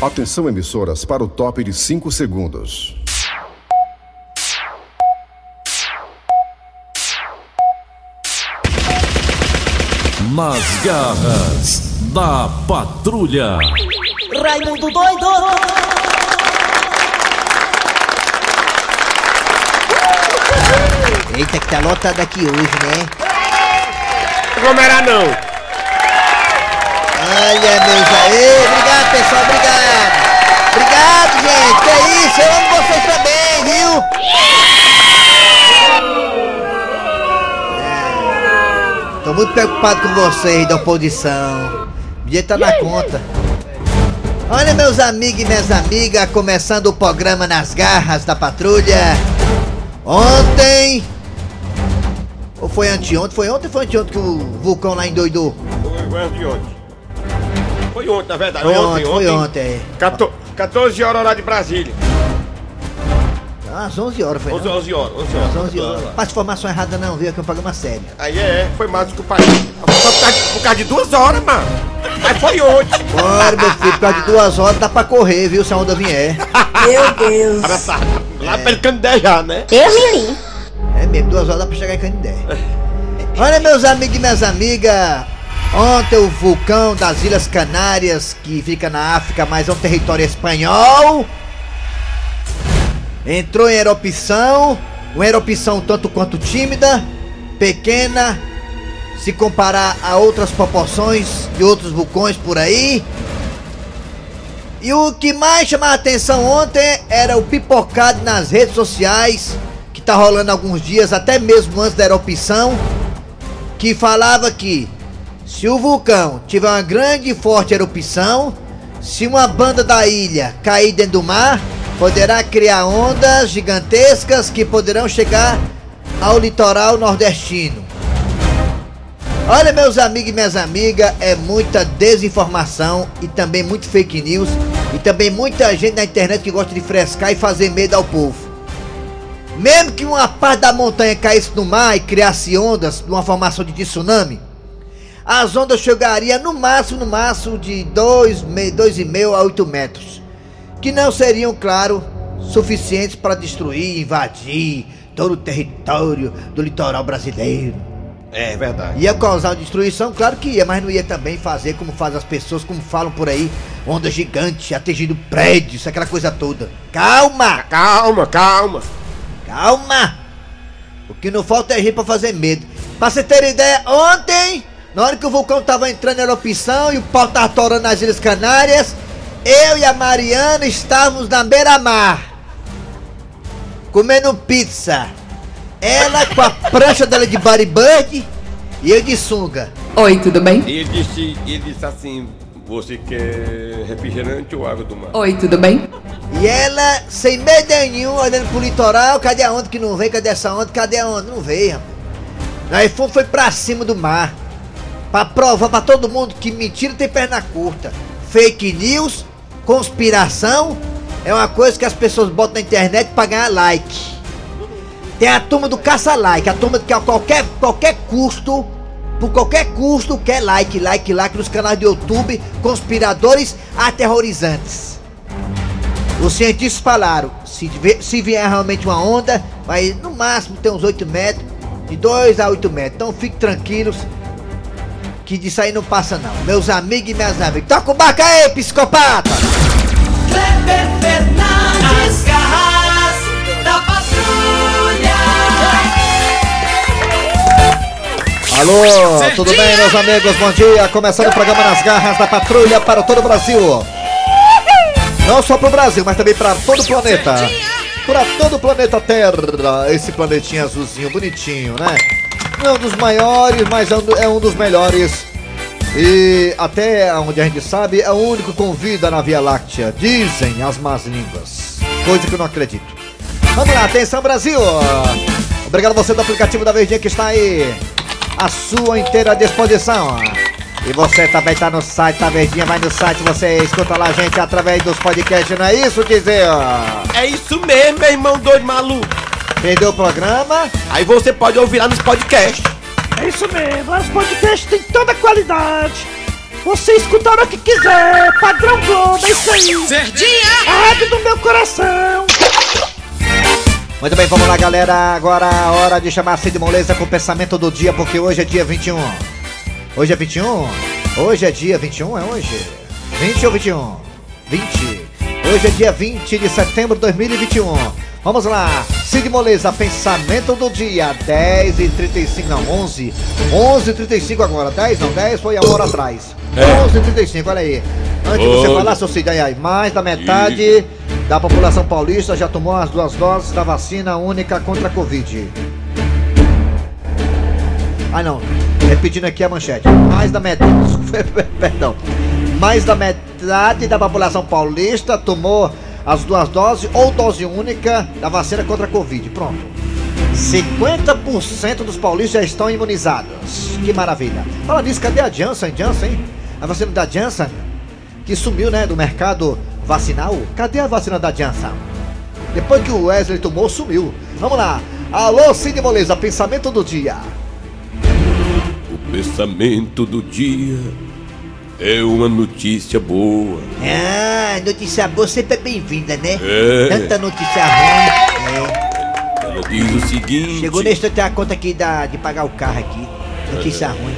Atenção, emissoras, para o top de 5 segundos. Nas garras da patrulha. Raimundo doido! Eita, que tá lotado aqui hoje, né? Aglomerar não. Olha, meus aí. Obrigado, pessoal, obrigado. Obrigado, gente. Que é isso? Eu amo vocês também, viu? É. Tô muito preocupado com vocês da oposição. O dinheiro tá na conta. Olha, meus amigos e minhas amigas, começando o programa Nas Garras da Patrulha. Ontem. Ou foi anteontem? Foi ontem ou foi anteontem que o vulcão lá endoidou? Foi antes de ontem. Foi ontem, na verdade. Foi ontem, foi ontem. é. 14, 14 horas horário de Brasília. Ah, Às 11 horas foi. 11, não? 11 horas. 11 horas. Às 11 horas. Passa informação errada não, viu? Que é um programa sério. Aí é, foi mais do que o país. Só por causa, por causa de duas horas, mano. Mas foi ontem. Bora, meu filho, por causa de duas horas dá pra correr, viu? Se a onda vier. Meu Deus! Tá lá pelo Candé já, né? Deus me livre! É mesmo, duas horas dá pra chegar em Canindé. Olha, meus amigos e minhas amigas. Ontem o vulcão das Ilhas Canárias, que fica na África, mas é um território espanhol, entrou em erupção. Uma erupção tanto quanto tímida, pequena, se comparar a outras proporções de outros vulcões por aí. E o que mais chamava a atenção ontem era o pipocado nas redes sociais, que tá rolando alguns dias, até mesmo antes da erupção, que falava que se o vulcão tiver uma grande e forte erupção, se uma banda da ilha cair dentro do mar, poderá criar ondas gigantescas que poderão chegar ao litoral nordestino. Olha, meus amigos e minhas amigas, é muita desinformação e também muito fake news e também muita gente na internet que gosta de frescar e fazer medo ao povo. Mesmo que uma parte da montanha caísse no mar e criasse ondas de uma formação de tsunami, as ondas chegariam no máximo, no máximo de 2,5 a 8 metros, que não seriam, claro, suficientes para destruir, invadir todo o território do litoral brasileiro. É verdade. Ia causar destruição? Claro que ia, mas não ia também fazer como faz as pessoas, como falam por aí, onda gigante, atingindo prédios, aquela coisa toda. Calma! Calma, calma. Calma! O que não falta é gente pra fazer medo. Pra você ter ideia, ontem, na hora que o vulcão tava entrando em erupção e o pau tava torando nas Ilhas Canárias, eu e a Mariana estávamos na beira-mar, comendo pizza. Ela com a prancha dela de bodybuilding e eu de sunga. Oi, tudo bem? E ele disse, ele disse assim: Você quer refrigerante ou água do mar? Oi, tudo bem? E ela, sem medo nenhum, olhando pro litoral, cadê a onda que não vem? Cadê essa onda? Cadê a onda? Não veio, rapaz. Aí foi, foi pra cima do mar. Pra provar pra todo mundo que mentira tem perna curta. Fake news, conspiração, é uma coisa que as pessoas botam na internet pra ganhar like. Tem a turma do caça-like, a turma que a qualquer, qualquer custo, por qualquer custo, quer like, like, like nos canais do YouTube, conspiradores aterrorizantes. Os cientistas falaram, se, se vier realmente uma onda, vai no máximo ter uns 8 metros, de 2 a 8 metros. Então fiquem tranquilos, que disso aí não passa não. Meus amigos e minhas amigas. Toca o barco aí, psicopata! Kleber Fernandes, garras da patrulha! Alô, tudo bem, meus amigos? Bom dia. Começando o programa Nas Garras da Patrulha para todo o Brasil. Não só para o Brasil, mas também para todo o planeta. Para todo o planeta Terra. Esse planetinha azulzinho, bonitinho, né? Não é um dos maiores, mas é um, é um dos melhores. E até onde a gente sabe, é o único com vida na Via Láctea. Dizem as más línguas. Coisa que eu não acredito. Vamos lá, atenção Brasil! Obrigado você do aplicativo da Verdinha que está aí à sua inteira disposição. E você também tá no site da Verdinha, vai no site, você escuta lá a gente através dos podcasts, não é isso, dizer? É isso mesmo, meu irmão doido maluco. Perdeu o programa? Aí você pode ouvir lá nos podcasts. É isso mesmo, os podcasts têm toda a qualidade. Você escuta a hora que quiser, padrão Globo, é isso aí. Serdinha! A rádio do meu coração. Muito bem, vamos lá, galera. Agora a hora de chamar Cid Moleza com o pensamento do dia, porque hoje é dia 21. Hoje é 21? Hoje é dia 21, é hoje? 20 ou 21? 20. Hoje é dia 20 de setembro de 2021. Vamos lá, Cid Moleza, pensamento do dia, 10 e 35, não, 11. 11 e 35 agora, 10 não, 10 foi a hora atrás. 11 e 35, olha aí. Antes de você falar, seu Cid, aí, aí, mais da metade da população paulista já tomou as duas doses da vacina única contra a Covid. Ah não, repetindo aqui a manchete. Mais da metade. Perdão. Mais da metade da população paulista tomou as duas doses ou dose única da vacina contra a Covid. Pronto. 50% dos paulistas já estão imunizados. Que maravilha. Fala nisso, cadê a Janssen? Janssen? A vacina da Janssen, que sumiu, né, do mercado vacinal. Cadê a vacina da Janssen? Depois que o Wesley tomou, sumiu. Vamos lá. Alô, Cid Moleza, pensamento do dia. O pensamento do dia é uma notícia boa. Ah, notícia boa sempre é bem-vinda, né? É. Tanta notícia ruim. Ela diz o É. seguinte: Chegou nesse tenho a conta aqui da, de pagar o carro aqui. Notícia ruim.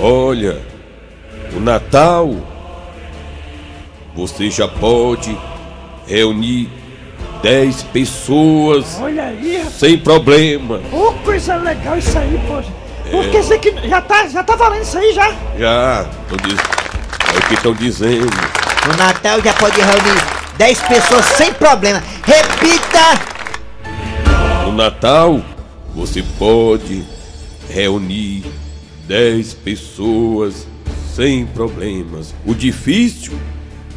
Olha, o Natal você já pode reunir 10 pessoas Olha aí, sem problema. Ô, coisa legal isso aí, poxa. Quer dizer que já tá, já tá valendo isso aí já? Já, tô diz... é o que estão dizendo. No Natal já pode reunir 10 pessoas sem problema. Repita! No Natal você pode reunir 10 pessoas sem problemas. O difícil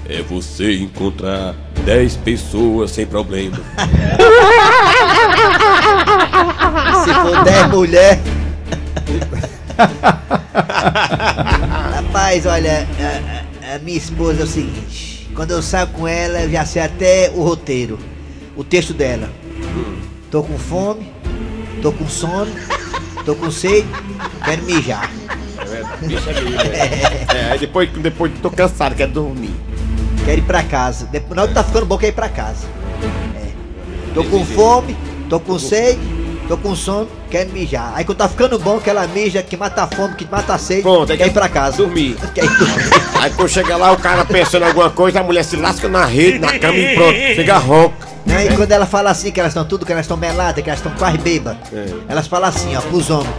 é você encontrar 10 pessoas sem problema. Se for 10 mulher. Rapaz, olha, a, a- minha esposa é o seguinte: quando eu saio com ela, eu já sei até o roteiro, o texto dela. Tô com fome, tô com sono, tô com sede, quero mijar. É, aí depois, depois tô cansado, quero dormir. Quero ir pra casa. Depois, na hora que tá ficando bom, quero ir pra casa. É. Tô com fome, tô com sede, tô com sono, quero mijar. Aí quando tá ficando bom, que ela mija, que mata a fome, que mata a sede, Pronto, aí quer quer ir pra casa. dormir. Quer ir dormir. Aí quando chega lá, o cara pensando em alguma coisa, a mulher se lasca na rede, na cama e pronto, chega ronca. Né? E quando ela fala assim, que elas estão tudo, que elas estão meladas, que elas estão quase bêbadas, É. elas falam assim, ó, pros homens,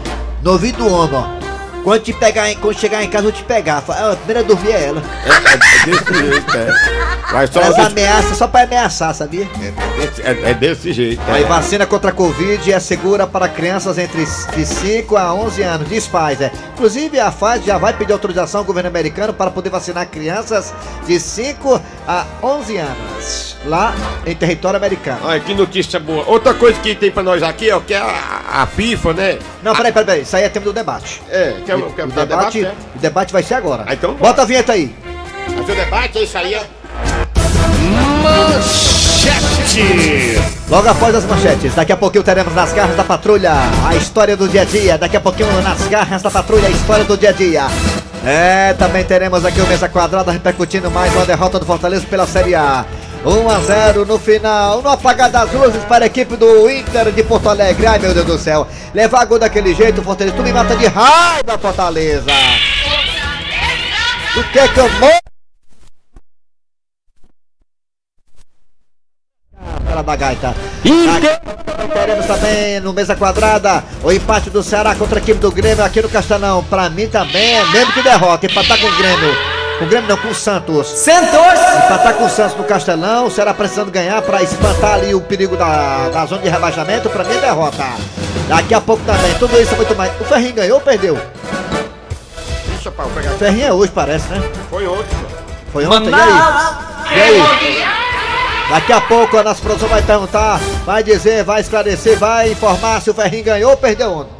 no ouvido do homem, ó. Quando, te pegar, em- quando chegar em casa, eu vou te pegar. Fala, "Ah, A primeira a dormir é ela. É, é desse jeito, é. Mas só Elas você- ameaçam só pra ameaçar, sabia? é, desse- é- é desse jeito. Aí É. vacina contra a Covid é segura para crianças entre de 5 a 11 anos, diz Pfizer. Inclusive, a Pfizer já vai pedir autorização ao governo americano para poder vacinar crianças de 5 a 11 anos, lá em território americano. Olha que notícia boa. Outra coisa que tem pra nós aqui, ó, que é a, a FIFA, né? Não, peraí, peraí, peraí, isso aí é tema do debate. É, que é o, que é o, debate, debate, né? o debate vai ser agora. Ah, então. Bota a vinheta aí. Mas o debate é isso aí, ó. Logo após as manchetes, daqui a pouquinho teremos nas garras da patrulha a história do dia a dia. Daqui a pouquinho nas garras da patrulha a história do dia a dia. É, também teremos aqui o Mesa Quadrada repercutindo mais uma derrota do Fortaleza pela Série A. 1 a 0 no final, no apagar das luzes para a equipe do Inter de Porto Alegre. Ai meu Deus do céu, levar gol daquele jeito, Fortaleza, tu me mata de raiva, Fortaleza. Tu quer que eu morra? Pela da gaita. Aqui Teremos também no mesa quadrada o empate do Ceará contra a equipe do Grêmio aqui no Castelão. Pra mim também é mesmo que derrota. Empatar com o Grêmio. Com o Grêmio não, com o Santos. Santos! Empatar com o Santos no Castelão. O Ceará precisando ganhar pra espantar ali o perigo da, da zona de rebaixamento. Pra mim é derrota. Daqui a pouco também. Tudo isso e muito mais. O Ferrinho ganhou ou perdeu? Deixa eu pegar. O Ferrinho é hoje, parece, né? Foi ontem, mano. Foi ontem. E aí? E aí? Daqui a pouco a nossa produção vai perguntar, vai dizer, vai esclarecer, vai informar se o Ferrinho ganhou ou perdeu ontem.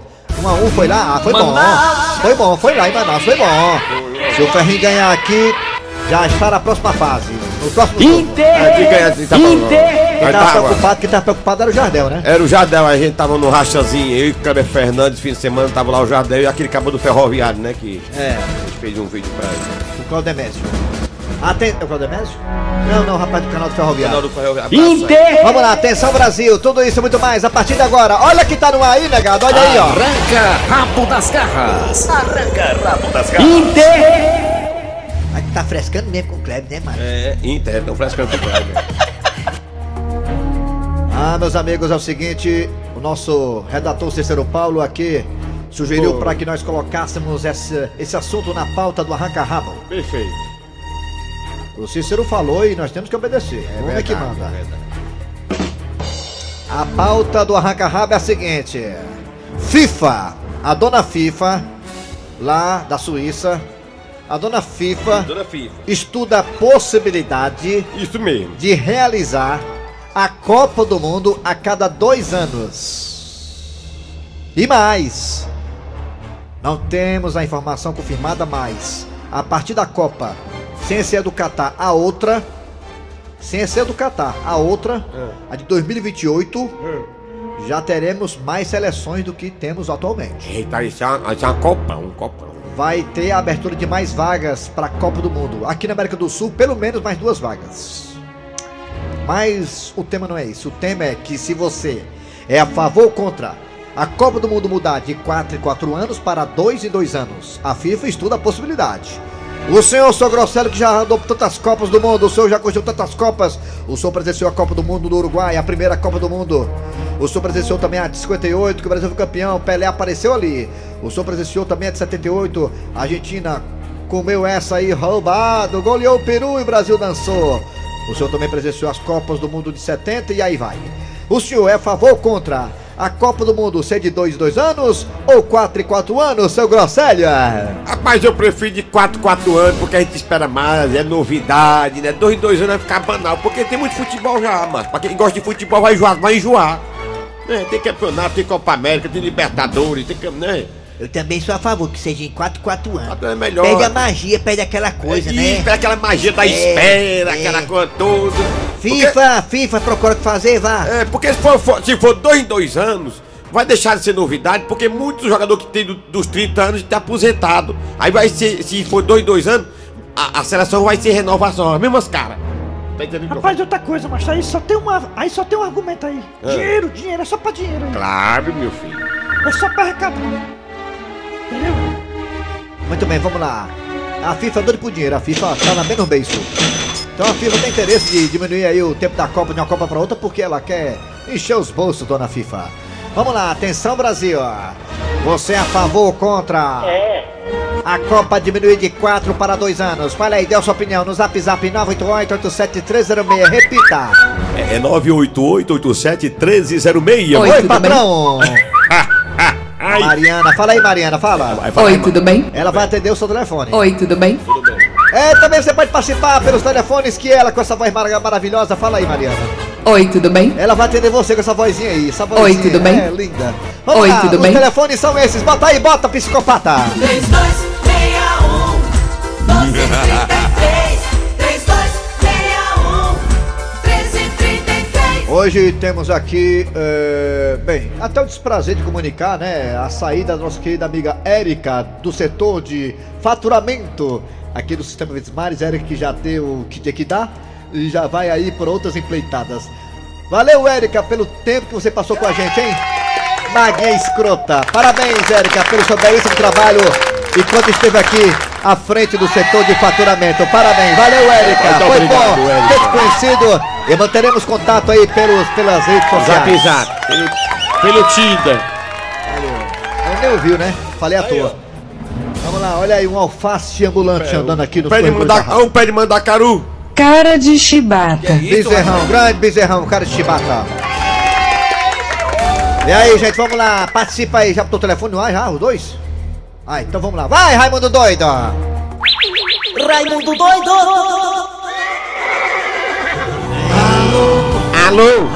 1 a 1 foi lá? Ah, foi bom. Foi bom, foi lá em Manaus, foi bom. Se o Ferrinho ganhar aqui, já está na próxima fase. No próximo jogo. É, assim, tá. Inter! Quem Aí tava tava. preocupado, quem tava preocupado era o Jardel, né? Era o Jardel, a gente tava no rachazinho, eu e o Kleber Fernandes, fim de semana, tava lá o Jardel e aquele cabo do ferroviário, né? Que É, a gente fez um vídeo pra ele. o Claudemésio. Aten... É o Claudemésio? Não, não, rapaz do canal do Ferroviário. Canal do ferroviário. Inter. Vamos lá, atenção Brasil, tudo isso e muito mais a partir de agora. Olha que tá no ar aí, negado, olha aí, ó. Arranca rabo das garras. Inter. Aí tá frescando mesmo com o Kleber, né, mano? É, Inter, estão frescando com o Kleber. Ah, meus amigos, é o seguinte, o nosso redator Cícero Paulo aqui sugeriu para que nós colocássemos esse, esse assunto na pauta do arranca-rabo. Perfeito. O Cícero falou e nós temos que obedecer. É Vamos ver que manda. verdade. A pauta do arranca-rabo é a seguinte: FIFA, a dona FIFA, lá da Suíça, a dona FIFA Dona FIFA. estuda a possibilidade Isso mesmo. de realizar a Copa do Mundo a cada dois anos. E mais, não temos a informação confirmada, mas a partir da Copa, sem ser do Catar, a outra, sem ser do Catar, a outra, a de 2028, já teremos mais seleções do que temos atualmente. Eita, isso é uma, isso é uma copão, um copão. Vai ter a abertura de mais vagas para a Copa do Mundo. Aqui na América do Sul, pelo menos mais duas vagas. Mas o tema não é isso. O tema é que se você é a favor ou contra a Copa do Mundo mudar de 4 em 4 anos para 2 em 2 anos, a FIFA estuda a possibilidade. O senhor Sogrossello, que já andou por tantas Copas do Mundo, o senhor já curtiu tantas Copas, o senhor presenciou a Copa do Mundo no Uruguai, a primeira Copa do Mundo. O senhor presenciou também a de 58, que o Brasil foi campeão, Pelé apareceu ali. O senhor presenciou também a de 78, a Argentina comeu essa aí roubado, goleou o Peru e o Brasil dançou. O senhor também presenciou as Copas do Mundo de 70 e aí vai. O senhor é a favor ou contra a Copa do Mundo ser de 2 em 2 anos ou 4 em 4 anos, seu Grosselha? Rapaz, eu prefiro de 4 4 anos, porque a gente espera mais, é novidade, né? 2 em 2 anos vai ficar banal, porque tem muito futebol já, mas pra quem gosta de futebol vai enjoar, vai enjoar. É, tem campeonato, tem Copa América, tem Libertadores, tem né? Eu também sou a favor que seja em 4, 4 anos. Quatro é melhor. Perde a magia, perde aquela coisa, é, né? Isso, pega aquela magia da É, espera, é. aquela coisa toda. FIFA, FIFA, procura o que fazer, vá. É, porque se for, for- se for dois em dois anos, vai deixar de ser novidade, porque muitos jogadores que tem do- dos 30 anos estão aposentado. Aí vai ser, se for dois em dois anos, a, a seleção vai ser renovação, as mesmas caras. Tá Rapaz, outra coisa, mas aí só tem uma. Aí só tem um argumento aí. É. Dinheiro, dinheiro, é só pra dinheiro aí. Claro, meu filho. É só pra arrecadar. Entendeu? Muito bem, vamos lá. A FIFA é doida por dinheiro, a FIFA tá na menos beijo. Então a FIFA tem interesse de diminuir aí o tempo da Copa de uma Copa para outra porque ela quer encher os bolsos, dona FIFA. Vamos lá, atenção Brasil. Você é a favor ou contra? É. A Copa diminuir de 4 para 2 anos. Fala aí, dê a sua opinião no zap zap 988-87306. Repita. É, é 988-87-1306. Oi, Oi, tudo patrão. Mariana, fala aí, Mariana, fala. Oi, tudo bem? Ela vai atender o seu telefone. Oi, tudo bem? É, também você pode participar pelos telefones que ela, com essa voz mar- maravilhosa, fala aí, Mariana. Oi, tudo bem? Ela vai atender você com essa vozinha aí, essa vozinha. Oi, tudo bem? É, linda. Vamos Oi, lá, tudo os bem? telefones são esses. Bota aí, bota, psicopata. 3261 Hoje temos aqui, é, bem, até o desprazer de comunicar, né, a saída da nossa querida amiga Érica do setor de faturamento aqui do Sistema Vismares. Érica que já deu o que tinha que dar e já vai aí por outras empreitadas. Valeu, Érica, pelo tempo que você passou com a gente, hein? Maguinha escrota. Parabéns, Érica, pelo seu belíssimo trabalho enquanto esteve aqui à frente do setor de faturamento. Parabéns. Valeu, Érica. Muito Foi obrigado, bom ter te conhecido e manteremos contato aí pelos, pelas redes sociais. Zap zap. Pelo, pelo Tinder. Eu nem ouviu, né? Falei à toa. Vamos lá, olha aí um alface ambulante andando aqui no Pé de mandar, um pé de mandacaru. Cara de chibata. Bezerrão, grande bezerrão, cara de chibata. E aí, gente, vamos lá, participa aí. Já botou o telefone no ar, já, os dois? Ah, então vamos lá. Vai, Raimundo doido! Raimundo doido Alô?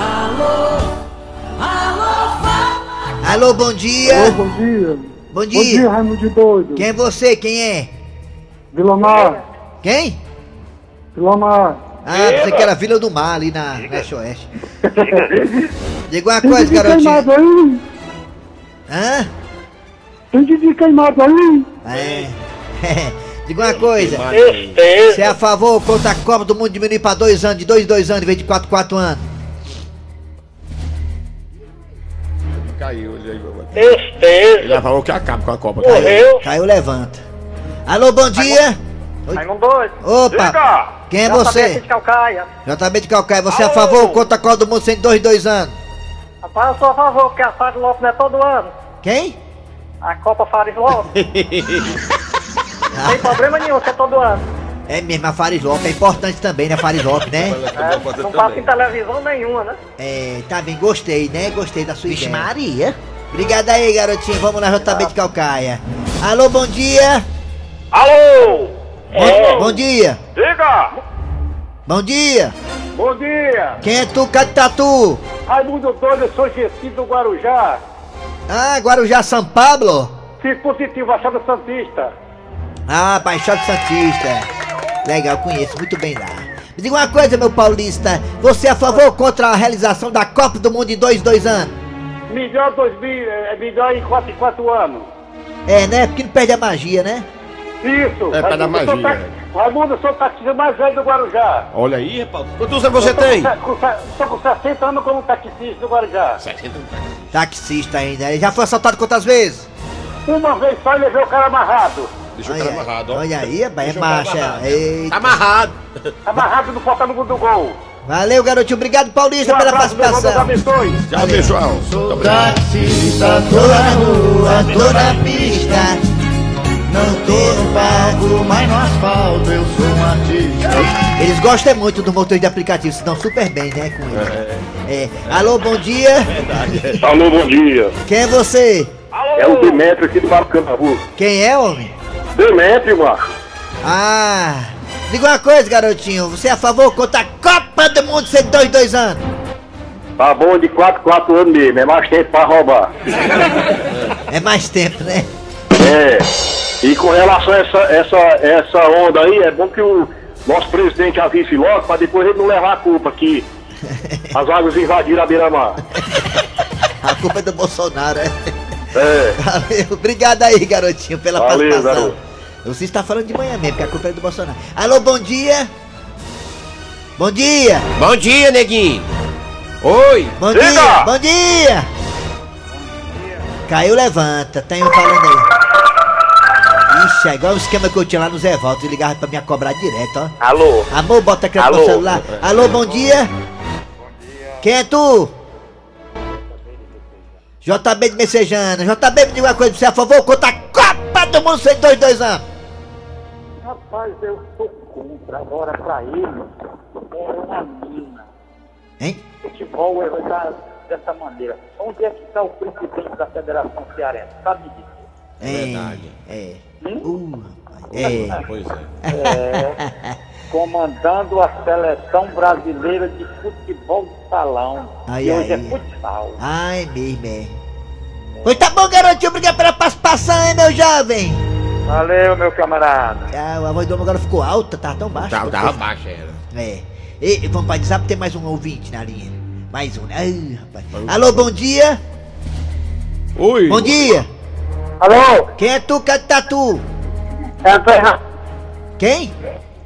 Alô, bom dia! bom dia. Bom Bom dia, dia! Raimundo de Doido. Quem é você? Quem é? Vilamar, Quem? Vilamar. Ah, pensei que era Vila do Mar, ali na Leste Oeste. Diga uma coisa, garotinho. aí? Hã? Tem de queimado aí? É. Diga uma coisa. Você é a favor ou contra a Copa do Mundo diminuir pra dois anos, de dois em dois anos, em vez de quatro, quatro anos? Caiu, ele Tristeza. Ele falou que acaba com a Copa. Caiu. Morreu. Caiu, levanta. Alô, bom dia. Raimundo doido. Opa, Diga! quem é Já você? de Calcaia. JB de Calcaia, você é a favor ou contra a Copa do Mundo de dois em dois anos? Rapaz, eu sou a favor, porque a Fares Lopes não é todo ano. Quem? A Copa Fares Lopes. não tem problema nenhum ser todo ano. É mesmo, a Faris Lopes é importante também, né, Faris Lopes, né? É, não passa em televisão nenhuma, né? É, tá bem, gostei, né? Gostei da sua Vixe ideia. Maria. Obrigado aí, garotinho. Vamos lá, JB de Calcaia. Alô, bom dia. Alô! Bom, bom dia. Diga! Bom dia. Bom dia! Quem é tu, Catatu? Raimundo Doido, eu sou Gessi do Guarujá. Ah, Guarujá São Pablo? Achado Santista. Ah, Baixada Santista. Legal, conheço muito bem lá. Me diga uma coisa, meu paulista. Você é a favor ou contra a realização da Copa do Mundo em dois, dois anos? Melhor 2000, é melhor em 4 em 4 anos. É, né? Porque não perde a magia, né? Isso! É, eu sou magia, ta- Raimundo, eu sou o taxista mais velho do Guarujá. Olha aí, rapaz. Quantos anos você Eu tô com tem? com Estou com 60 anos como taxista do Guarujá. 60 anos. Taxista ainda. Ele já foi assaltado quantas vezes? Uma vez só e levei o cara amarrado. Deixa o cara Olha, amarrado, ó. olha aí, rapaz, é Deixa o cara marcha. amarrado. Eita. Tá amarrado. Amarrado no porta no gol do gol. Valeu, garotinho. Obrigado, Paulista, Um pela participação. Tchau, pessoal. Obrigado. Taxista, tô na rua, tô na pista. Não tô no palco, mas no asfalto eu sou um artista. Eles gostam muito do motor de aplicativo, se dão super bem, né, com ele. É. Alô, bom dia. Alô, bom dia. Quem é você? É o Demetrio aqui do Barcanabu. Quem é, homem? Demetrio, macho. Ah, diga uma coisa, garotinho. Você é a favor contra a Copa do Mundo ser dois, dois anos? Tá bom de 4, 4 anos mesmo, é mais tempo pra roubar. É mais tempo, né? É. E com relação a essa, essa, essa onda aí, é bom que o nosso presidente avise logo pra depois ele não levar a culpa que as águas invadiram a beira-mar. A culpa é do Bolsonaro, é? É. Valeu, obrigado aí, garotinho, pela Valeu, participação. garoto. Você está falando de manhã mesmo, porque a culpa é do Bolsonaro. Alô, bom dia. Bom dia. Bom dia, neguinho. Oi. Bom Diga. dia. Bom dia. Caiu, levanta. Tem um falando aí. Ixi, é igual o esquema que eu tinha lá no Zé Volta. Ele ligava pra me cobrar direto, ó. Alô? Amor, bota aqui no celular. Alô, bom dia. Quem é tu? JB de Messejana. JB, me diga uma coisa, você é a favor ou contra a Copa do Mundo sem dois, dois anos? Rapaz, eu sou contra. Agora pra ele, é uma mina. Hein? Futebol é da- dessa maneira. Onde é que está o presidente da Federação Cearense? Sabe disso? É verdade. É. Uh, rapaz. É. Pois é. Comandando a seleção brasileira de futebol de salão. Ai, que ai, hoje é futsal. Ai, mesmo, é. Pois tá bom, garotinho. Obrigado pela participação, hein, meu jovem. Valeu, meu camarada. Ah, a voz do homem agora ficou alta, tá tão baixa. Tava, tava baixa era. É. E, vamos para WhatsApp, tem mais um ouvinte na linha. Mais um, né? Ai, rapaz. Alô, bom dia. Oi. Bom dia. Alô? Quem é tu, Catatu? É Antônio Ramos. Quem?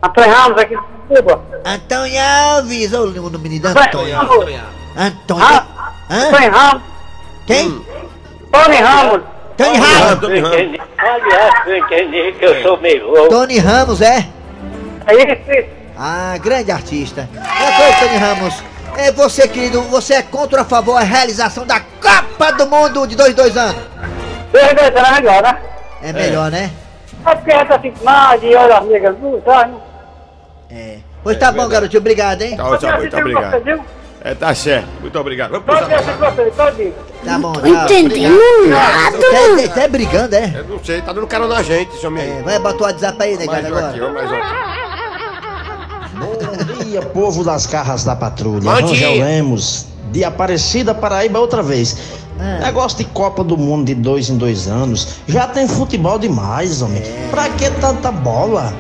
Antônio Ramos aqui de Cuba. Antônio Alves. Olha o menino Antônio. Antônio. Ah, Hã? Antônio Ramos. Quem? Tony Ramos. Tony Ramos. Tony Ramos. Olha, entendi que eu sou meio louco. Tony Ramos, é? É isso. Ah, grande artista. Uma coisa, Tony Ramos. É você, querido, você é contra ou a favor da realização da Copa do Mundo de dois, dois anos? Dois, dois anos melhor, né? É melhor, né? É porque a gente assim, de olho amiga, não sabe? É. Pois tá bom, garotinho. Obrigado, hein? Tá, tá, muito obrigado. É, tá certo. Muito obrigado. Vamos Pode pro assistir você, todinho. Tá bom, tchau. entendendo nada. Até, até brigando, é? Eu não sei, tá dando cara na gente, esse homem É, vai botar o WhatsApp aí, Mais negado, um aqui, agora. ó, mais um aqui. Bom dia, povo das garras da patrulha. Bom Rangel dia. Lemos, de Aparecida, Paraíba, outra vez. Ah. Negócio de Copa do Mundo de dois em dois anos. Já tem futebol demais, homem. Pra que tanta bola?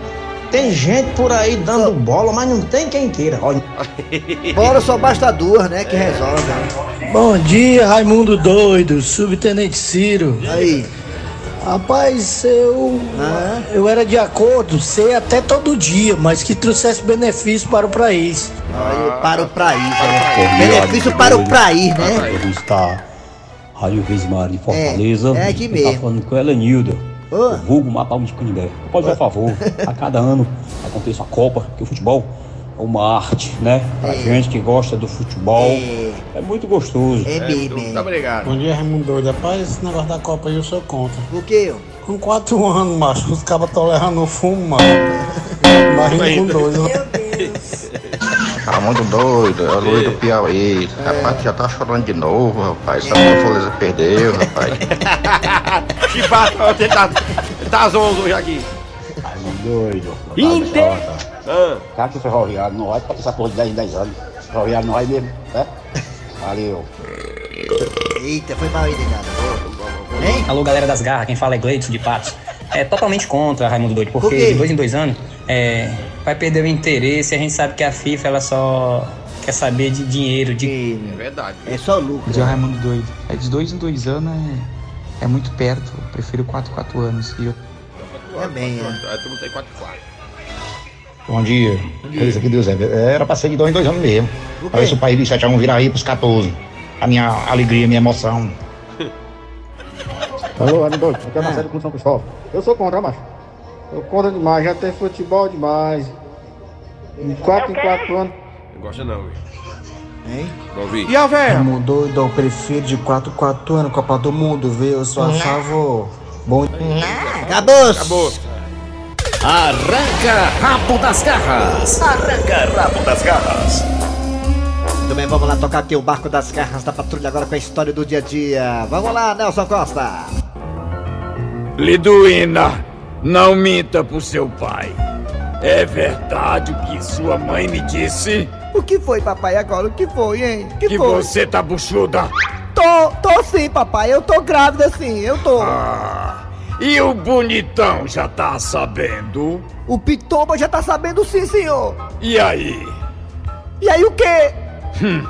Tem gente por aí dando bola, mas não tem quem queira. Olha. Bora só basta duas, né? Que resolve. né? Bom dia, Raimundo Doido, Subtenente Ciro. Aí. Rapaz, eu. Eu era de acordo, sei até todo dia, mas que trouxesse benefício para o país. Aí, para o país, né? Benefício para o país, né? Está Rádio Vismar de Fortaleza. É, é aqui Quem mesmo. Tá falando com ela, Nilda. Ô. O vulgo matar um de Canindé. Pode por favor, a cada ano acontece a Copa, porque o futebol é uma arte, né? Pra gente que gosta do futebol. É, muito gostoso. É mesmo. Muito obrigado. Bom dia, Raimundo Doido. Rapaz, esse negócio da Copa aí eu sou contra. O quê? Com quatro anos, macho, os cabas estão levando fumo, mano. Imagina com dois. Tá muito doido, é o Luiz do Piauí. Rapaz, já tá chorando de novo, rapaz. Só a Fortaleza perdeu, rapaz. Chibata, ele tá, ele tá zonzo hoje aqui. Doido. Inter. Ah. Cara que ferroviário não vai pra essa porra de 10 em 10 anos. Ferroviário não vai mesmo, né? Valeu. Eita, foi mal aí. Hein? Alô, galera das garras, quem fala é Gleidson de Patos. É totalmente contra Raimundo Doido, Por porque quê? de dois em dois anos é, vai perder o interesse. A gente sabe que a FIFA ela só quer saber de dinheiro, de. É verdade. É só lucro. Dia Raimundo doido. É de dois em dois anos é, é muito perto. Eu prefiro 4 4 anos. E eu Também, é. Aí tu não tem 4 4. Bom dia. Isso aqui, Deus é. Era pra ser de dois em dois anos mesmo. Pra ver se o país de 7 a 1 virar aí pros 14. A minha alegria, a minha emoção. Alô, Raimundo Doido, aqui é Marcelo com São Cristóvão. Eu sou contra, macho. Eu contra demais, já tem futebol demais. De 4 em 4 anos. Não gosta não, viu? Hein? Não vi. E a velha? Raimundo Doido, eu prefiro de 4 4 anos, Copa do Mundo, viu? Eu sou a favor. Bom Acabou. Acabou. Arranca rabo das garras. Arranca rabo das garras. Muito bem, vamos lá tocar aqui o barco das garras da patrulha agora com a história do dia a dia. Vamos lá, Nelson Costa. Liduína, não minta pro seu pai. É verdade o que sua mãe me disse? O que foi, papai, agora? O que foi, hein? O que, Que foi? você tá buchuda? Tô, tô sim, papai. Eu tô grávida sim, eu tô. Ah, e o bonitão já tá sabendo? O Pitomba já tá sabendo sim, senhor. E aí? E aí o quê? Hum,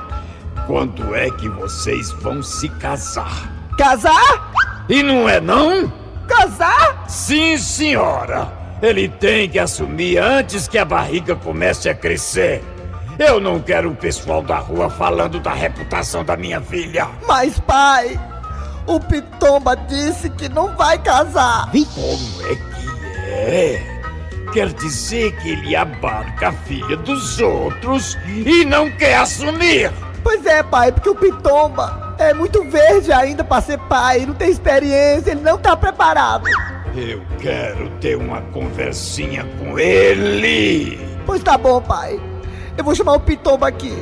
quando é que vocês vão se casar? Casar? E não é não? Casar? Sim, senhora. Ele tem que assumir antes que a barriga comece a crescer. Eu não quero o pessoal da rua falando da reputação da minha filha. Mas, pai, o Pitomba disse que não vai casar. Como é que é? Quer dizer que ele abarca a filha dos outros e não quer assumir? Pois é, pai, porque o Pitomba é muito verde ainda pra ser pai, não tem experiência, ele não tá preparado. Eu quero ter uma conversinha com ele. Pois tá bom, pai. Eu vou chamar o Pitomba aqui,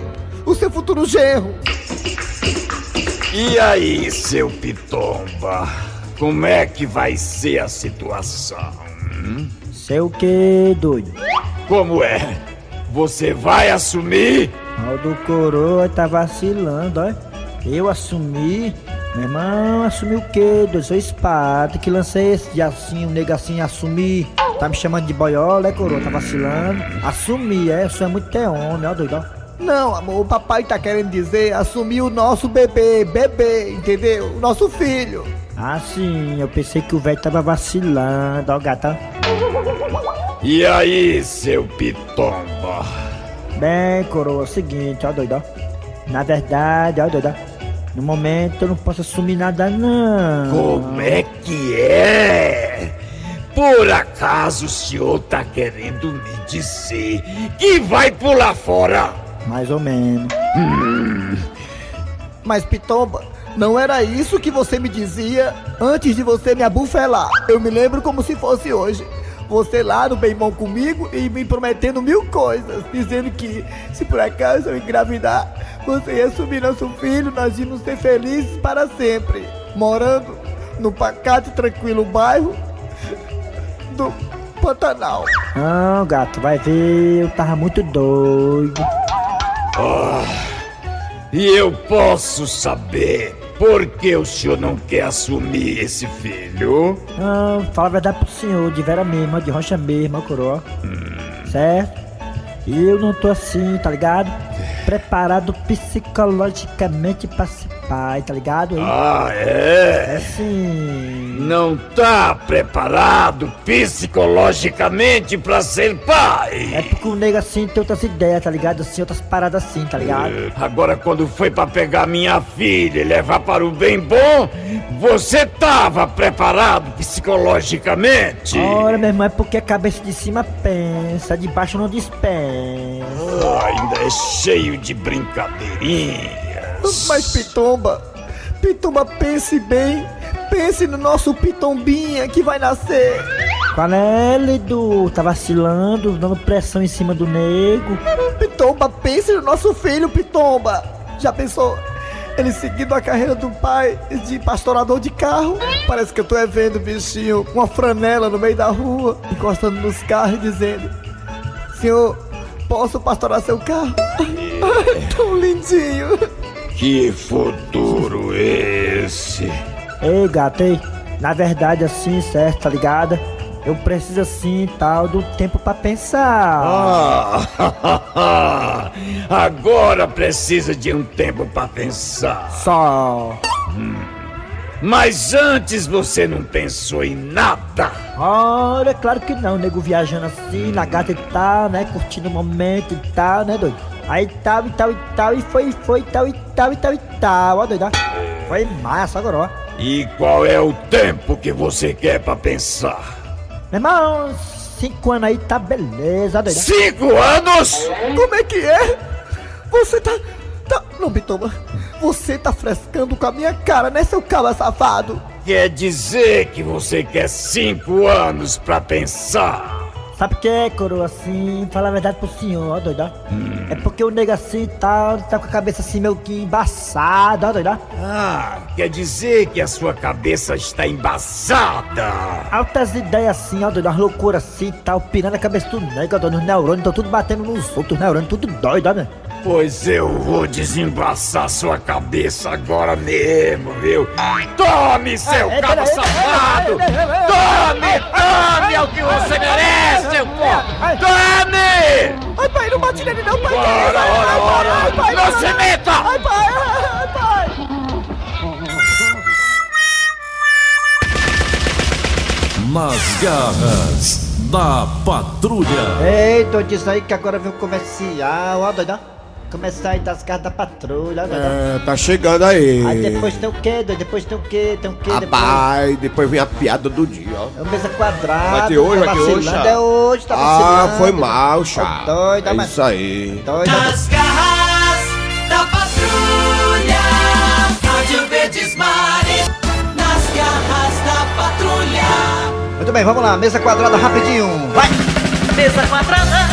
o seu futuro genro. E aí, seu pitomba? Como é que vai ser a situação? hum? Sei o que, doido? Como é? Você vai assumir? Aldo Coroa tá vacilando, ó. Eu assumi. Meu irmão, assumi o quê? doido? Sou espada que lancei esse de assim, um nega assim, assumir. Tá me chamando de boiola, é coroa? Tá vacilando? Assumir, é? Isso é muito ter homem, ó, doido, ó. Não, amor, o papai tá querendo dizer assumir o nosso bebê, bebê, entendeu? O nosso filho. Ah, sim, eu pensei que o velho tava vacilando, ó, gata. E aí, seu pitomba? Bem, coroa, é o seguinte, ó, doido, ó. Na verdade, ó, doido, ó. No momento eu não posso assumir nada, não. Como é que é? Por acaso o senhor tá querendo me dizer que vai pular fora? Mais ou menos. Hum, Mas, Pitomba, não era isso que você me dizia antes de você me abufelar. Eu me lembro como se fosse hoje. Você lá no bem bom comigo e me prometendo mil coisas, dizendo que se por acaso eu engravidar, você ia assumir nosso filho, nós íamos ser felizes para sempre, morando no pacato e tranquilo bairro do Pantanal. Não, gato, vai ver, eu tava muito doido. Ah, e eu posso saber por que o senhor não quer assumir esse filho? Não, fala a verdade pro senhor, de vera mesmo, de rocha mesmo, ó, coroa. Hum, certo? E eu não tô assim, tá ligado? Preparado psicologicamente pra ser pai, tá ligado? Ah, é? É sim. Não tá preparado psicologicamente pra ser pai? É porque o nego assim tem outras ideias, tá ligado? Assim, outras paradas assim, tá ligado? É, Agora, quando foi pra pegar minha filha e levar para o bem bom, você tava preparado psicologicamente? Ora, meu irmão, é porque a cabeça de cima pensa, de baixo não dispensa. Ah, ainda é cheio de brincadeirinhas. Mas Pitomba, Pitomba, pense bem. Pense no nosso Pitombinha que vai nascer. Qual é, Lidu? Tá vacilando, dando pressão em cima do nego. Pitomba, pense no nosso filho, Pitomba. Já pensou? Ele seguindo a carreira do pai de pastorador de carro. Parece que eu tô é vendo, bichinho, com uma franela no meio da rua, encostando nos carros e dizendo: Senhor, posso pastorar seu carro? Ai, tão lindinho. Que futuro esse? Ei, gato, ei. Na verdade, assim, certo, tá ligado? Eu preciso, assim, tal, do tempo pra pensar. Ah, agora precisa de um tempo pra pensar. Só. Mas antes você não pensou em nada. Ora, claro que não, nego viajando assim, na gata e tal, né? Curtindo o momento e tal, né, doido? Aí tal e tal e tal, e foi, foi, tal e tal e tal e tal, ó, doido, ó. Foi massa agora, ó. E qual é o tempo que você quer pra pensar? Meu irmão, cinco anos aí tá beleza, ó. Cinco anos? Como é que é? Você tá. tá... Não, Pitomba. Você tá frescando com a minha cara, né, seu cabra safado? Quer dizer que você quer cinco anos pra pensar? Sabe o que é, coroa, assim, falar a verdade pro senhor, ó, doido, ó. É porque o nego assim tal, tá com a cabeça assim meio que embaçada, ó, doido, ó. Ah, quer dizer que a sua cabeça está embaçada. Altas ideias assim, ó, doido, umas loucuras assim e tal, pirando a cabeça do nego, ó, doido, os neurônios tão tudo batendo nos outros, neurônios tudo doido, ó, né? Pois eu vou desembaçar sua cabeça agora mesmo, viu? Tome, seu É, cabo safado! Tome, tome é o que você merece, seu pô! Tome! Ai, pai, não bate nele não, pai. Ora, ora, ora! Não se meta! Ai, pai, ai, pai. Nas garras da patrulha. Eita, diz aí que agora vem o comercial, ó, doido, ó. Começar aí das cartas da patrulha. É, tá chegando aí. Aí depois tem o quê, doido? Depois tem o quê? Tem o quê? depois? Rapaz, depois vem a piada do dia, ó. É o mesa quadrada. Vai ter hoje, tá vai ter hoje, Chá? É hoje, tá Ah, vacilando. foi mal, chá. Ô, doido, é mas- isso aí. Doido. Nas garras da patrulha. Rádio Verdes Mares. Nas garras da patrulha. Muito bem, vamos lá, mesa quadrada rapidinho. Vai! Mesa quadrada.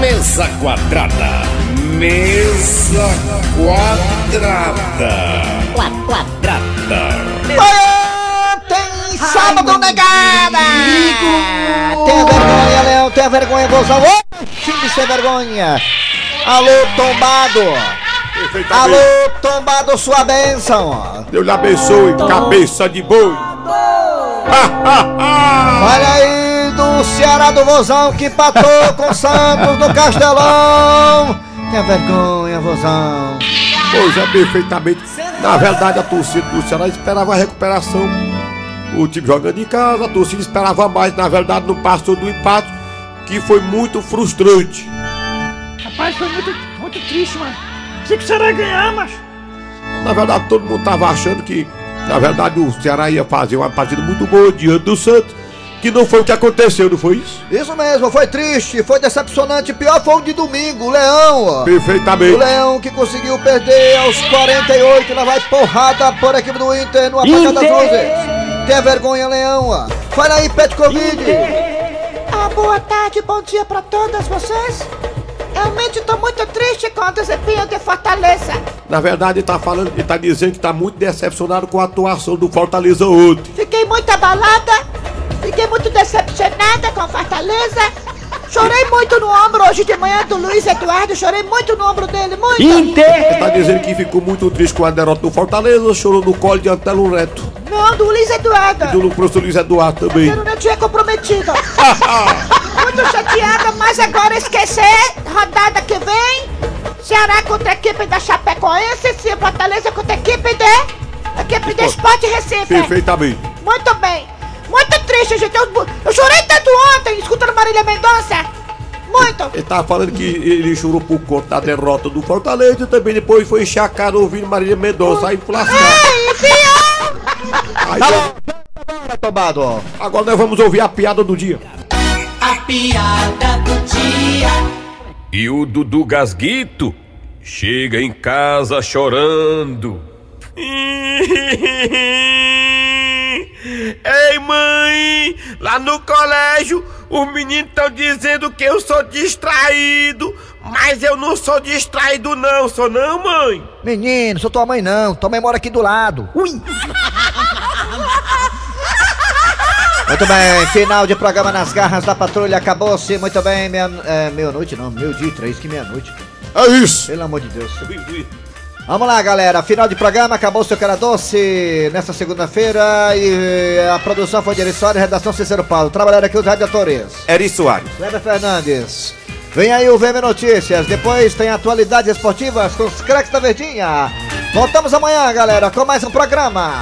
Mesa quadrada. Mesa quadrada. Quadrada. Tem sábado negada! Tenha vergonha, Leão, tenha vergonha, vozão. Ô, time sem vergonha! Alô, tombado! Alô, tombado, sua bênção! Deus lhe abençoe, cabeça de boi. Olha aí do Ceará do Vozão que empatou com o Santos no Castelão! Tenha vergonha, Vozão! Pois é, perfeitamente. Na verdade, a torcida do Ceará esperava a recuperação. O time jogando em casa, a torcida esperava mais. Na verdade, não passou do empate, que foi muito frustrante. Rapaz, foi muito, muito triste, mano. Pensei que o Ceará ia ganhar, macho. Na verdade, todo mundo estava achando que, na verdade, o Ceará ia fazer uma partida muito boa diante do Santos, que não foi o que aconteceu, não foi isso? Isso mesmo, foi triste, foi decepcionante. Pior foi o de domingo, o Leão. Perfeitamente. O Leão que conseguiu perder aos 48 e levar porrada por equipe do Inter no apagado das luzes. Tenha vergonha, Leão. Fala aí, Pet Covid. Ah, boa tarde, bom dia pra todas vocês. Realmente tô muito triste com o desempenho de Fortaleza. Na verdade, ele tá falando, ele tá dizendo que tá muito decepcionado com a atuação do Fortaleza ontem. Fiquei muito abalada, fiquei muito decepcionada com Fortaleza. Chorei muito no ombro hoje de manhã do Luiz Eduardo, chorei muito no ombro dele, muito. Ele tá dizendo que ficou muito triste com a derrota do Fortaleza, chorou no colo de Antelo Neto. Não, do Luiz Eduardo. E do professor Luiz Eduardo também. Eu não tinha comprometido. muito chateada, mas agora esquecer. Rodada que vem. Ceará contra a equipe da Chapecoense. Se Fortaleza contra a equipe de. Equipe de Esporte Recife. Perfeitamente. Muito bem. Muito triste, gente. Eu, eu chorei tanto ontem escutando Marília Mendonça. Muito. Ele tava falando que ele chorou por conta da derrota do Fortaleza e também depois foi encharcado ouvindo Marília Mendonça. Aí lascar. Ei, fião! Aí, Tá bom, bora, tombado. Agora nós vamos ouvir a piada do dia. A piada do dia. E o Dudu Gasguito chega em casa chorando. Ei, mãe! Lá no colégio, os meninos estão dizendo que eu sou distraído. Mas eu não sou distraído, não, sou não, mãe? Menino, sou tua mãe não. Tua mãe mora aqui do lado. Ui! Muito bem, final de programa nas garras da patrulha. Acabou-se. Muito bem, meia, é, meia-noite não, meio dia, três que meia-noite. É isso. Pelo amor de Deus. Vamos lá, galera. Final de programa, acabou o seu cara doce nesta segunda-feira e a produção foi direção e redação Cícero Paulo. Trabalharam aqui os radiadores. Eri Soares. Kleber Fernandes. Vem aí o VM Notícias. Depois tem atualidades esportivas com os craques da Verdinha. Voltamos amanhã, galera, com mais um programa.